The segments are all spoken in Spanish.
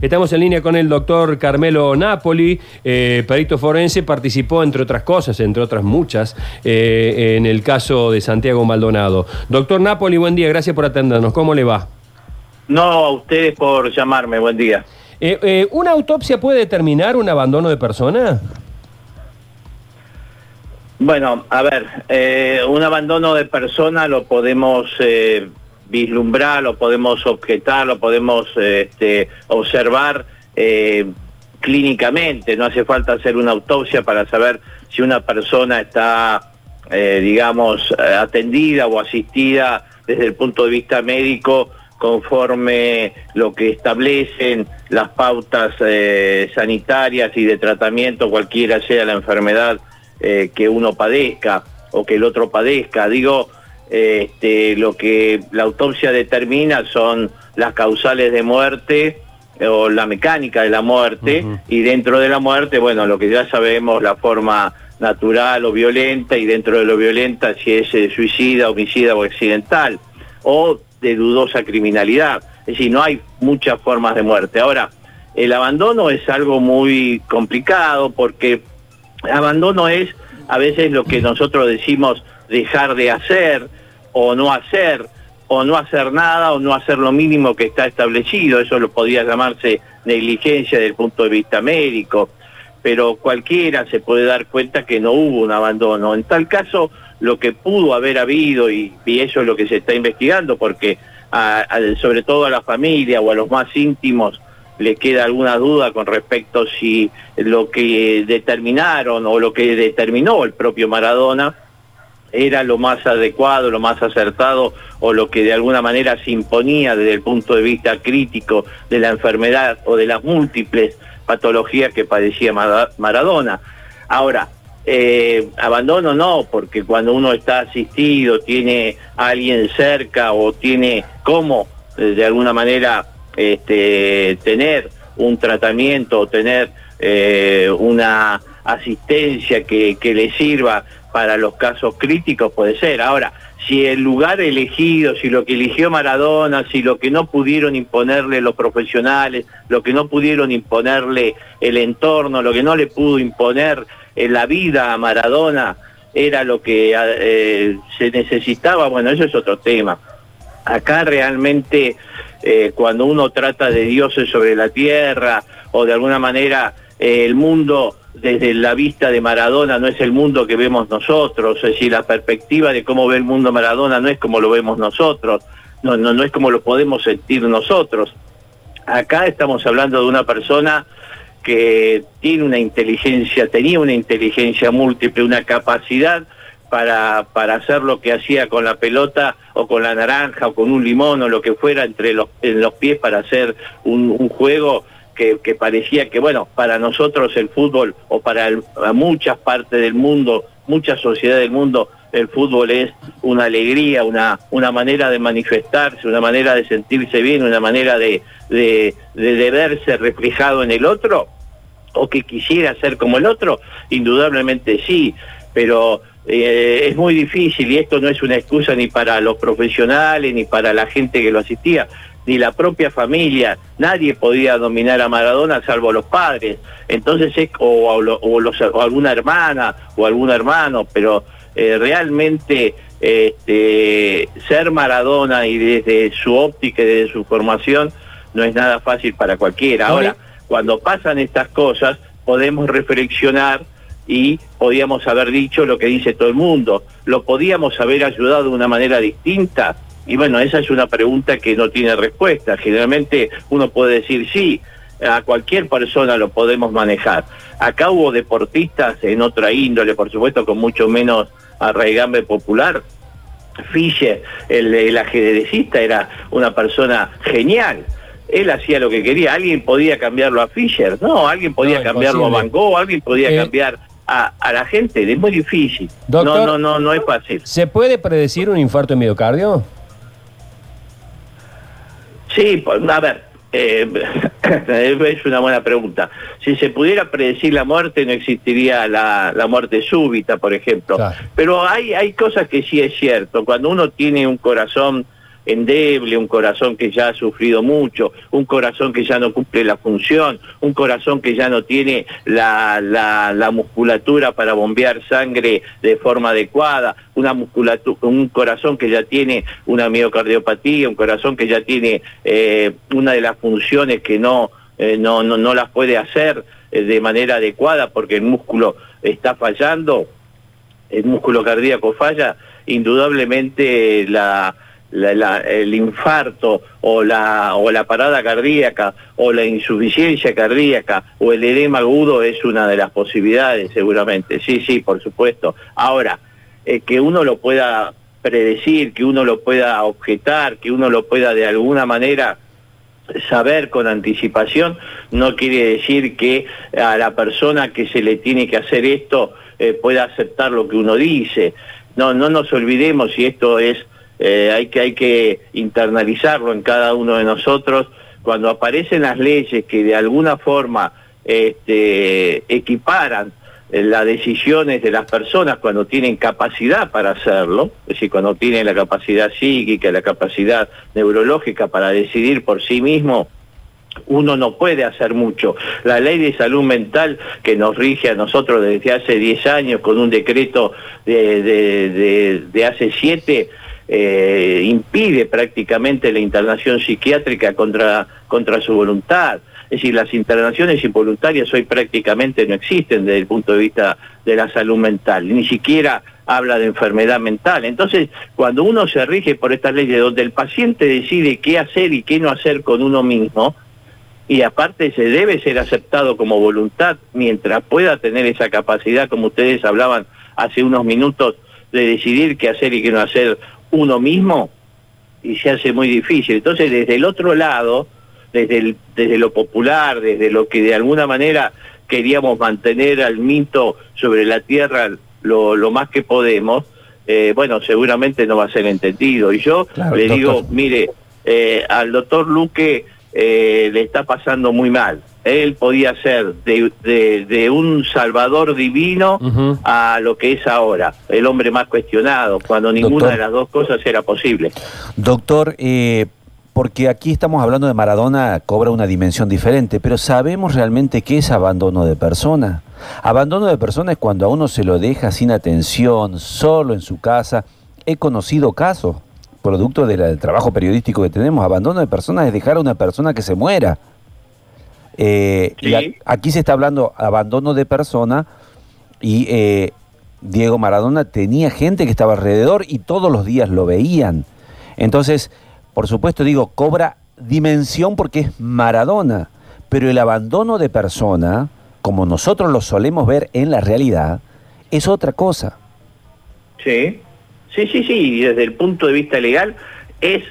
Estamos en línea con el doctor Carmelo Napoli, eh, perito forense, participó entre otras cosas, entre otras muchas, eh, en el caso de Santiago Maldonado. Doctor Napoli, buen día, gracias por atendernos. ¿Cómo le va? No, a ustedes por llamarme, buen día. Eh, ¿Una autopsia puede determinar un abandono de persona? Bueno, a ver, un abandono de persona lo podemos vislumbrar, lo podemos objetar, lo podemos este, observar eh, clínicamente. No hace falta hacer una autopsia para saber si una persona está, eh, digamos, atendida o asistida desde el punto de vista médico conforme lo que establecen las pautas eh, sanitarias y de tratamiento, cualquiera sea la enfermedad que uno padezca o que el otro padezca. Digo, este, lo que la autopsia determina son las causales de muerte o la mecánica de la muerte y dentro de la muerte, bueno, lo que ya sabemos, la forma natural o violenta y dentro de lo violenta si es eh, suicida, homicida o accidental o de dudosa criminalidad. Es decir, no hay muchas formas de muerte. Ahora, el abandono es algo muy complicado porque abandono es a veces lo que nosotros decimos dejar de hacer, o no hacer, o no hacer nada, o no hacer lo mínimo que está establecido. Eso lo podría llamarse negligencia desde el punto de vista médico, pero cualquiera se puede dar cuenta que no hubo un abandono. En tal caso, lo que pudo haber habido, y, eso es lo que se está investigando, porque sobre todo a la familia o a los más íntimos, le queda alguna duda con respecto si lo que determinaron o lo que determinó el propio Maradona era lo más adecuado, lo más acertado o lo que de alguna manera se imponía desde el punto de vista crítico de la enfermedad o de las múltiples patologías que padecía Maradona. Ahora, eh, abandono no, porque cuando uno está asistido, tiene a alguien cerca o tiene cómo eh, de alguna manera este, tener un tratamiento o tener eh, una asistencia que, que le sirva para los casos críticos puede ser. Ahora, si el lugar elegido, si lo que eligió Maradona, si lo que no pudieron imponerle los profesionales, lo que no pudieron imponerle el entorno, lo que no le pudo imponer en la vida a Maradona, era lo que eh, se necesitaba, bueno, eso es otro tema. Acá realmente eh, cuando uno trata de dioses sobre la tierra o de alguna manera eh, el mundo desde la vista de Maradona no es el mundo que vemos nosotros, es decir, la perspectiva de cómo ve el mundo Maradona no es como lo vemos nosotros, no, no, no es como lo podemos sentir nosotros. Acá estamos hablando de una persona que tiene una inteligencia, tenía una inteligencia múltiple, una capacidad para, para hacer lo que hacía con la pelota o con la naranja o con un limón o lo que fuera entre los, en los pies para hacer un, un juego que, parecía que, bueno, para nosotros el fútbol o para muchas partes del mundo, muchas sociedades del mundo, el fútbol es una alegría, una, una manera de manifestarse, una manera de sentirse bien, una manera de, de, verse reflejado en el otro, o que quisiera ser como el otro, indudablemente sí, pero eh, es muy difícil y esto no es una excusa ni para los profesionales ni para la gente que lo asistía ni la propia familia, nadie podía dominar a Maradona salvo los padres, entonces es, o, o, alguna hermana o algún hermano, pero eh, realmente este, ser Maradona y desde su óptica y desde su formación no es nada fácil para cualquiera. Ahora, cuando pasan estas cosas, podemos reflexionar y podíamos haber dicho lo que dice todo el mundo, lo podíamos haber ayudado de una manera distinta, y bueno, esa es una pregunta que no tiene respuesta. Generalmente uno puede decir sí, a cualquier persona lo podemos manejar. Acá hubo deportistas en otra índole, por supuesto, con mucho menos arraigambre popular. Fischer, el, el ajedrecista, era una persona genial. Él hacía lo que quería. ¿Alguien podía cambiarlo a Fischer? No, alguien podía cambiarlo a Van Gogh, alguien podía eh, cambiar a, a, la gente. Es muy difícil. no, no, no, no es fácil. ¿Se puede predecir un infarto en miocardio? Sí, pues, a ver, eh, es una buena pregunta. Si se pudiera predecir la muerte, no existiría la, muerte súbita, por ejemplo. Pero hay, hay cosas que sí es cierto. Cuando uno tiene un corazón endeble, un corazón que ya ha sufrido mucho, un corazón que ya no cumple la función, un corazón que ya no tiene la, la, musculatura para bombear sangre de forma adecuada, una musculatura, un corazón que ya tiene una miocardiopatía, un corazón que ya tiene eh, una de las funciones que no, eh, no, no, no, las puede hacer eh, de manera adecuada porque el músculo está fallando, el músculo cardíaco falla, indudablemente la, el infarto o la, o la parada cardíaca o la insuficiencia cardíaca o el edema agudo es una de las posibilidades seguramente. Sí, sí, por supuesto. Ahora, eh, que uno lo pueda predecir, que uno lo pueda objetar, que uno lo pueda de alguna manera saber con anticipación, no quiere decir que a la persona que se le tiene que hacer esto eh, pueda aceptar lo que uno dice. No, no nos olvidemos si esto es, eh, hay, que, hay que internalizarlo en cada uno de nosotros. Cuando aparecen las leyes que de alguna forma este, equiparan eh, las decisiones de las personas cuando tienen capacidad para hacerlo, es decir, cuando tienen la capacidad psíquica, la capacidad neurológica para decidir por sí mismo, uno no puede hacer mucho. La ley de salud mental que nos rige a nosotros desde hace 10 años con un decreto de, de, hace 7 eh, impide prácticamente la internación psiquiátrica contra, contra su voluntad. Es decir, las internaciones involuntarias hoy prácticamente no existen desde el punto de vista de la salud mental, ni siquiera habla de enfermedad mental. Entonces, cuando uno se rige por estas leyes donde el paciente decide qué hacer y qué no hacer con uno mismo, y aparte se debe ser aceptado como voluntad mientras pueda tener esa capacidad, como ustedes hablaban hace unos minutos, de decidir qué hacer y qué no hacer uno mismo, y se hace muy difícil. Entonces, desde el otro lado, desde, desde lo popular, desde lo que de alguna manera queríamos mantener al mito sobre la tierra lo, más que podemos, eh, bueno, seguramente no va a ser entendido. Y yo le digo, mire, eh, al doctor Luque eh, le está pasando muy mal. Él podía ser de, un salvador divino a lo que es ahora, el hombre más cuestionado, cuando ninguna de las dos cosas era posible. Doctor, eh, porque aquí estamos hablando de Maradona, cobra una dimensión diferente, pero ¿sabemos realmente qué es abandono de persona? Abandono de persona es cuando a uno se lo deja sin atención, solo en su casa. He conocido casos, producto del trabajo periodístico que tenemos, abandono de persona es dejar a una persona que se muera. Eh, aquí se está hablando abandono de persona y eh, Diego Maradona tenía gente que estaba alrededor y todos los días lo veían. Entonces, por supuesto digo, cobra dimensión porque es Maradona, pero el abandono de persona, como nosotros lo solemos ver en la realidad, es otra cosa. Sí, sí, sí, sí, y desde el punto de vista legal es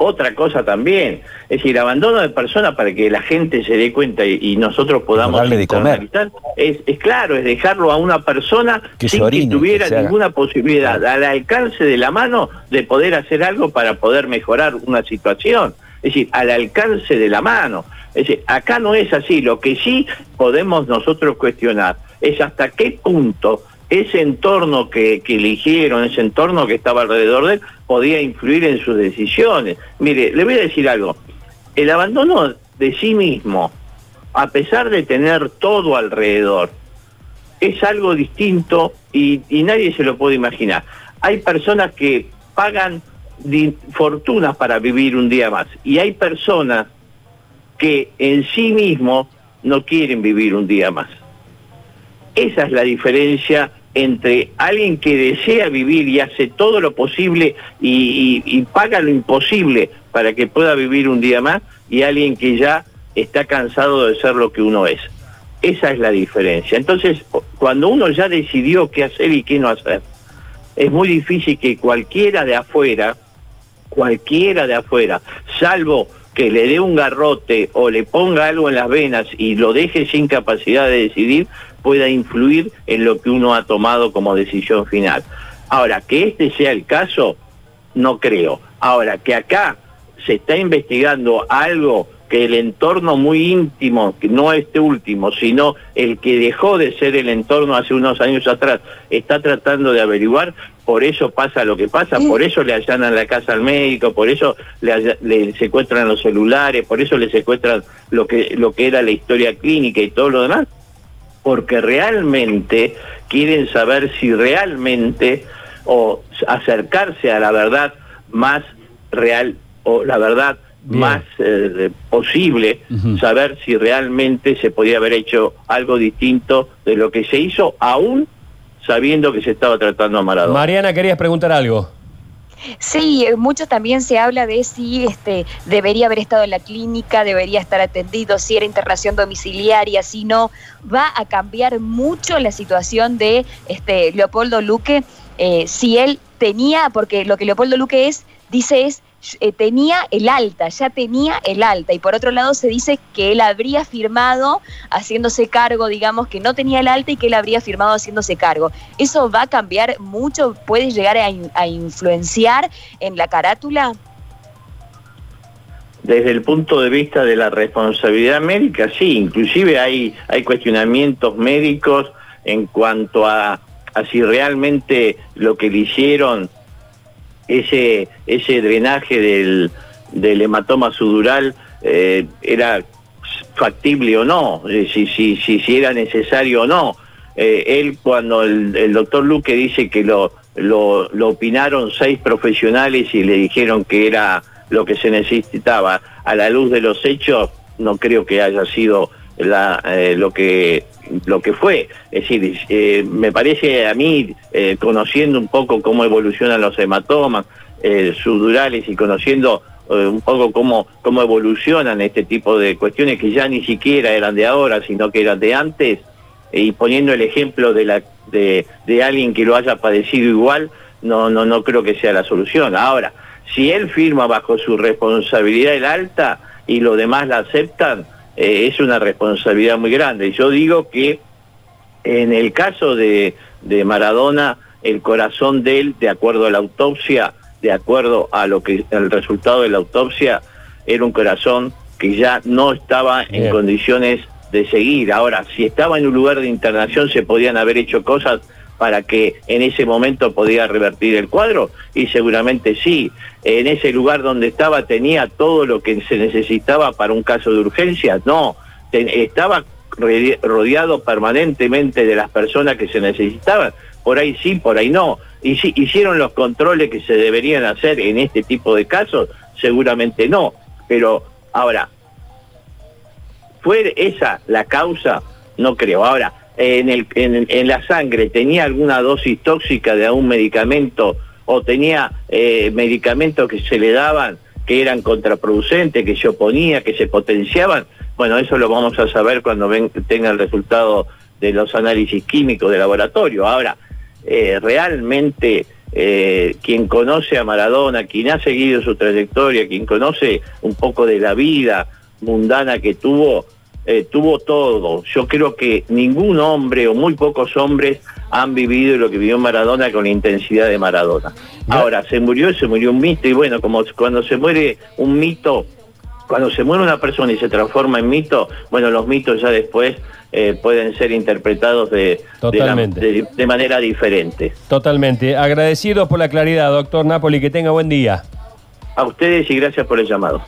otra cosa también. Es decir, abandono de persona para que la gente se dé cuenta y, nosotros podamos darle de comer. Es, es, claro, es dejarlo a una persona sin que tuviera ninguna posibilidad al alcance de la mano de poder hacer algo para poder mejorar una situación. Es decir, al alcance de la mano. Es decir, acá no es así. Lo que sí podemos nosotros cuestionar es hasta qué punto ese entorno que, eligieron, ese entorno que estaba alrededor de él, podía influir en sus decisiones. Mire, le voy a decir algo, el abandono de sí mismo, a pesar de tener todo alrededor, es algo distinto y, nadie se lo puede imaginar. Hay personas que pagan fortunas para vivir un día más y hay personas que en sí mismos no quieren vivir un día más. Esa es la diferencia entre alguien que desea vivir y hace todo lo posible y, paga lo imposible para que pueda vivir un día más y alguien que ya está cansado de ser lo que uno es. Esa es la diferencia. Entonces, cuando uno ya decidió qué hacer y qué no hacer, es muy difícil que cualquiera de afuera, cualquiera de afuera, salvo que le dé un garrote o le ponga algo en las venas y lo deje sin capacidad de decidir, pueda influir en lo que uno ha tomado como decisión final. Ahora, que este sea el caso, no creo. Ahora, que acá se está investigando algo que el entorno muy íntimo, que no este último, sino el que dejó de ser el entorno hace unos años atrás, está tratando de averiguar, por eso pasa lo que pasa, por eso le allanan la casa al médico, por eso le, le, secuestran los celulares, por eso le secuestran lo que, lo que era la historia clínica y todo lo demás, porque realmente quieren saber si realmente o acercarse a la verdad más real o la verdad más eh, posible saber si realmente se podía haber hecho algo distinto de lo que se hizo, aún sabiendo que se estaba tratando a Maradona. Mariana, querías preguntar algo. Sí, mucho también se habla de si este, debería haber estado en la clínica, debería estar atendido, si era internación domiciliaria, si no. Va a cambiar mucho la situación de este, Leopoldo Luque, eh, si él tenía, porque lo que Leopoldo Luque es, dice es eh, tenía el alta, ya tenía el alta. Y por otro lado se dice que él habría firmado haciéndose cargo, digamos, que no tenía el alta y que él habría firmado haciéndose cargo. ¿Eso va a cambiar mucho? ¿Puede llegar a, influenciar en la carátula? Desde el punto de vista de la responsabilidad médica, sí, inclusive hay, hay cuestionamientos médicos en cuanto a, a si realmente lo que le hicieron ese, ese drenaje del, del hematoma sudural eh, era factible o no, eh, si, si, si, si, era necesario o no. Eh, él cuando el, doctor Luque dice que lo, lo, opinaron seis profesionales y le dijeron que era lo que se necesitaba a la luz de los hechos, no creo que haya sido la, lo que lo que fue. Es decir, eh, me parece a mí, eh, conociendo un poco cómo evolucionan los hematomas eh, sudurales y conociendo un poco cómo, cómo evolucionan este tipo de cuestiones que ya ni siquiera eran de ahora, sino que eran de antes, y poniendo el ejemplo de, la, de, de alguien que lo haya padecido igual, no, no, no creo que sea la solución. Ahora, si él firma bajo su responsabilidad el alta y los demás la aceptan, eh, es una responsabilidad muy grande. Yo digo que en el caso de, Maradona, el corazón de él, de acuerdo a la autopsia, de acuerdo a lo que el resultado de la autopsia, era un corazón que ya no estaba en condiciones de seguir. Ahora, si estaba en un lugar de internación, se podían haber hecho cosas para que en ese momento podía revertir el cuadro? Y seguramente sí. En ese lugar donde estaba tenía todo lo que se necesitaba para un caso de urgencia. No, estaba rodeado permanentemente de las personas que se necesitaban. Por ahí sí, por ahí no. Y si hicieron los controles que se deberían hacer en este tipo de casos, seguramente no. Pero ahora, ¿fue esa la causa? No creo. Ahora, en, la sangre tenía alguna dosis tóxica de algún medicamento o tenía eh, medicamentos que se le daban que eran contraproducentes, que se oponía, que se potenciaban, bueno, eso lo vamos a saber cuando tenga el resultado de los análisis químicos de laboratorio. Ahora, eh, realmente eh, quien conoce a Maradona, quien ha seguido su trayectoria, quien conoce un poco de la vida mundana que tuvo, eh, tuvo todo. Yo creo que ningún hombre o muy pocos hombres han vivido lo que vivió Maradona con la intensidad de Maradona. Ahora, se murió, se murió un mito y bueno, como cuando se muere un mito, cuando se muere una persona y se transforma en mito, bueno, los mitos ya después eh, pueden ser interpretados de, de, de, manera diferente. Totalmente. Agradecido por la claridad, doctor Napoli, que tenga buen día. A ustedes y gracias por el llamado.